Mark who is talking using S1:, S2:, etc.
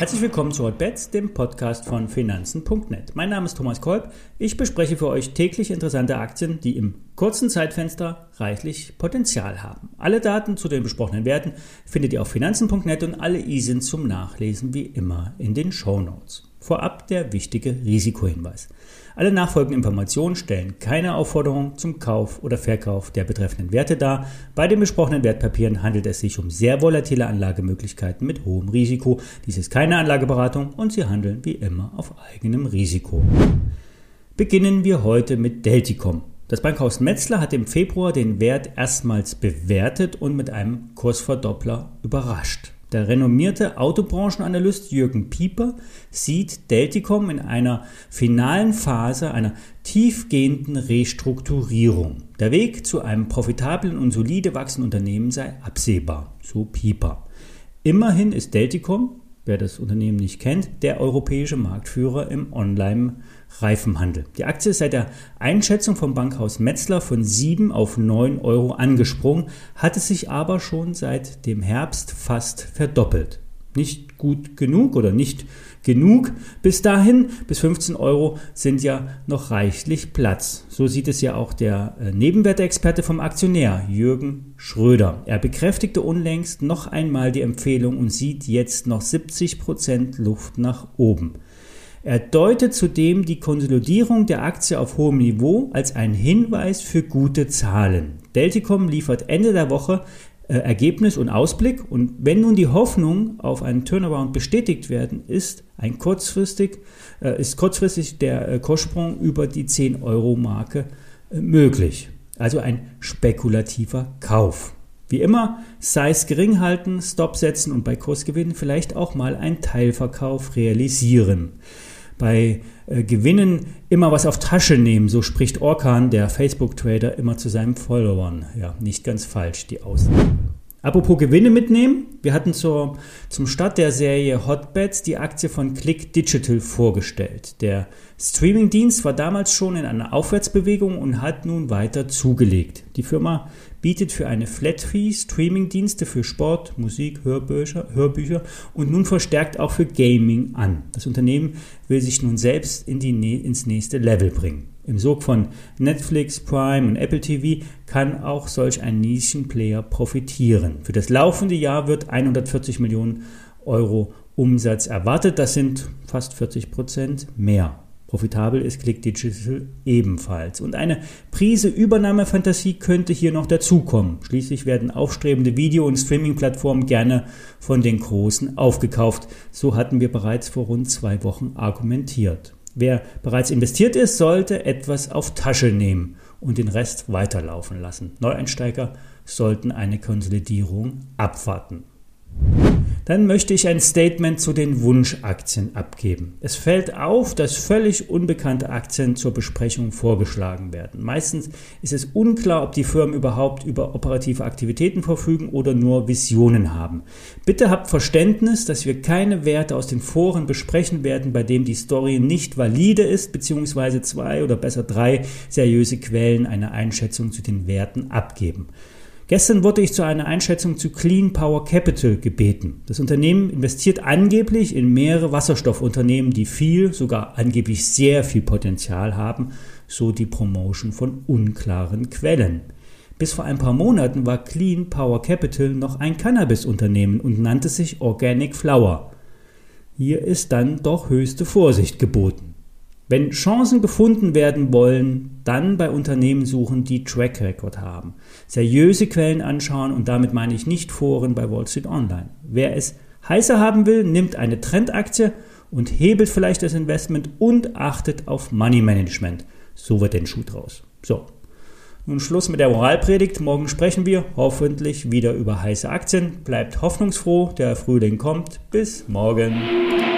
S1: Herzlich willkommen zu Hotbets, dem Podcast von Finanzen.net. Mein Name ist Thomas Kolb. Ich bespreche für euch täglich interessante Aktien, die im kurzen Zeitfenster reichlich Potenzial haben. Alle Daten zu den besprochenen Werten findet ihr auf Finanzen.net und alle ISIN zum Nachlesen wie immer in den Show Notes. Vorab der wichtige Risikohinweis. Alle nachfolgenden Informationen stellen keine Aufforderung zum Kauf oder Verkauf der betreffenden Werte dar. Bei den besprochenen Wertpapieren handelt es sich um sehr volatile Anlagemöglichkeiten mit hohem Risiko. Dies ist keine Anlageberatung und Sie handeln wie immer auf eigenem Risiko. Beginnen wir heute mit Delticom. Das Bankhaus Metzler hat im Februar den Wert erstmals bewertet und mit einem Kursverdoppler überrascht. Der renommierte Autobranchenanalyst Jürgen Pieper sieht Delticom in einer finalen Phase einer tiefgehenden Restrukturierung. Der Weg zu einem profitablen und solide wachsenden Unternehmen sei absehbar, so Pieper. Immerhin ist Delticom, wer das Unternehmen nicht kennt, der europäische Marktführer im Online- Reifenhandel. Die Aktie ist seit der Einschätzung vom Bankhaus Metzler von 7 auf 9 Euro angesprungen, hatte sich aber schon seit dem Herbst fast verdoppelt. Nicht gut genug oder nicht genug bis dahin. Bis 15 Euro sind ja noch reichlich Platz. So sieht es ja auch der äh, Nebenwertexperte vom Aktionär Jürgen Schröder. Er bekräftigte unlängst noch einmal die Empfehlung und sieht jetzt noch 70 Prozent Luft nach oben. Er deutet zudem die Konsolidierung der Aktie auf hohem Niveau als einen Hinweis für gute Zahlen. Delticom liefert Ende der Woche äh, Ergebnis und Ausblick und wenn nun die Hoffnung auf einen Turnaround bestätigt werden, ist ein kurzfristig äh, ist kurzfristig der äh, Kurssprung über die 10 Euro Marke äh, möglich. Also ein spekulativer Kauf. Wie immer, Size gering halten, Stop setzen und bei Kursgewinnen vielleicht auch mal einen Teilverkauf realisieren bei äh, Gewinnen immer was auf Tasche nehmen, so spricht Orkan, der Facebook-Trader, immer zu seinen Followern. Ja, nicht ganz falsch, die Aussage. Apropos Gewinne mitnehmen, wir hatten zur, zum Start der Serie Hotbets die Aktie von Click Digital vorgestellt. Der Streamingdienst war damals schon in einer Aufwärtsbewegung und hat nun weiter zugelegt. Die Firma bietet für eine Flat-Fee Streamingdienste für Sport, Musik, Hörbücher, Hörbücher und nun verstärkt auch für Gaming an. Das Unternehmen will sich nun selbst in die, ins nächste Level bringen. Im Sog von Netflix, Prime und Apple TV kann auch solch ein Nischenplayer profitieren. Für das laufende Jahr wird 140 Millionen Euro Umsatz erwartet. Das sind fast 40 Prozent mehr. Profitabel ist Click Digital ebenfalls. Und eine Prise Übernahmefantasie könnte hier noch dazukommen. Schließlich werden aufstrebende Video- und Streaming-Plattformen gerne von den Großen aufgekauft. So hatten wir bereits vor rund zwei Wochen argumentiert. Wer bereits investiert ist, sollte etwas auf Tasche nehmen und den Rest weiterlaufen lassen. Neueinsteiger sollten eine Konsolidierung abwarten. Dann möchte ich ein Statement zu den Wunschaktien abgeben. Es fällt auf, dass völlig unbekannte Aktien zur Besprechung vorgeschlagen werden. Meistens ist es unklar, ob die Firmen überhaupt über operative Aktivitäten verfügen oder nur Visionen haben. Bitte habt Verständnis, dass wir keine Werte aus den Foren besprechen werden, bei dem die Story nicht valide ist, beziehungsweise zwei oder besser drei seriöse Quellen eine Einschätzung zu den Werten abgeben. Gestern wurde ich zu einer Einschätzung zu Clean Power Capital gebeten. Das Unternehmen investiert angeblich in mehrere Wasserstoffunternehmen, die viel, sogar angeblich sehr viel Potenzial haben, so die Promotion von unklaren Quellen. Bis vor ein paar Monaten war Clean Power Capital noch ein Cannabis-Unternehmen und nannte sich Organic Flower. Hier ist dann doch höchste Vorsicht geboten. Wenn Chancen gefunden werden wollen, dann bei Unternehmen suchen, die Track Record haben. Seriöse Quellen anschauen und damit meine ich nicht Foren bei Wall Street Online. Wer es heißer haben will, nimmt eine Trendaktie und hebelt vielleicht das Investment und achtet auf Money Management. So wird den Schuh draus. So. Nun Schluss mit der Moralpredigt. Morgen sprechen wir hoffentlich wieder über heiße Aktien. Bleibt hoffnungsfroh, der Frühling kommt. Bis morgen.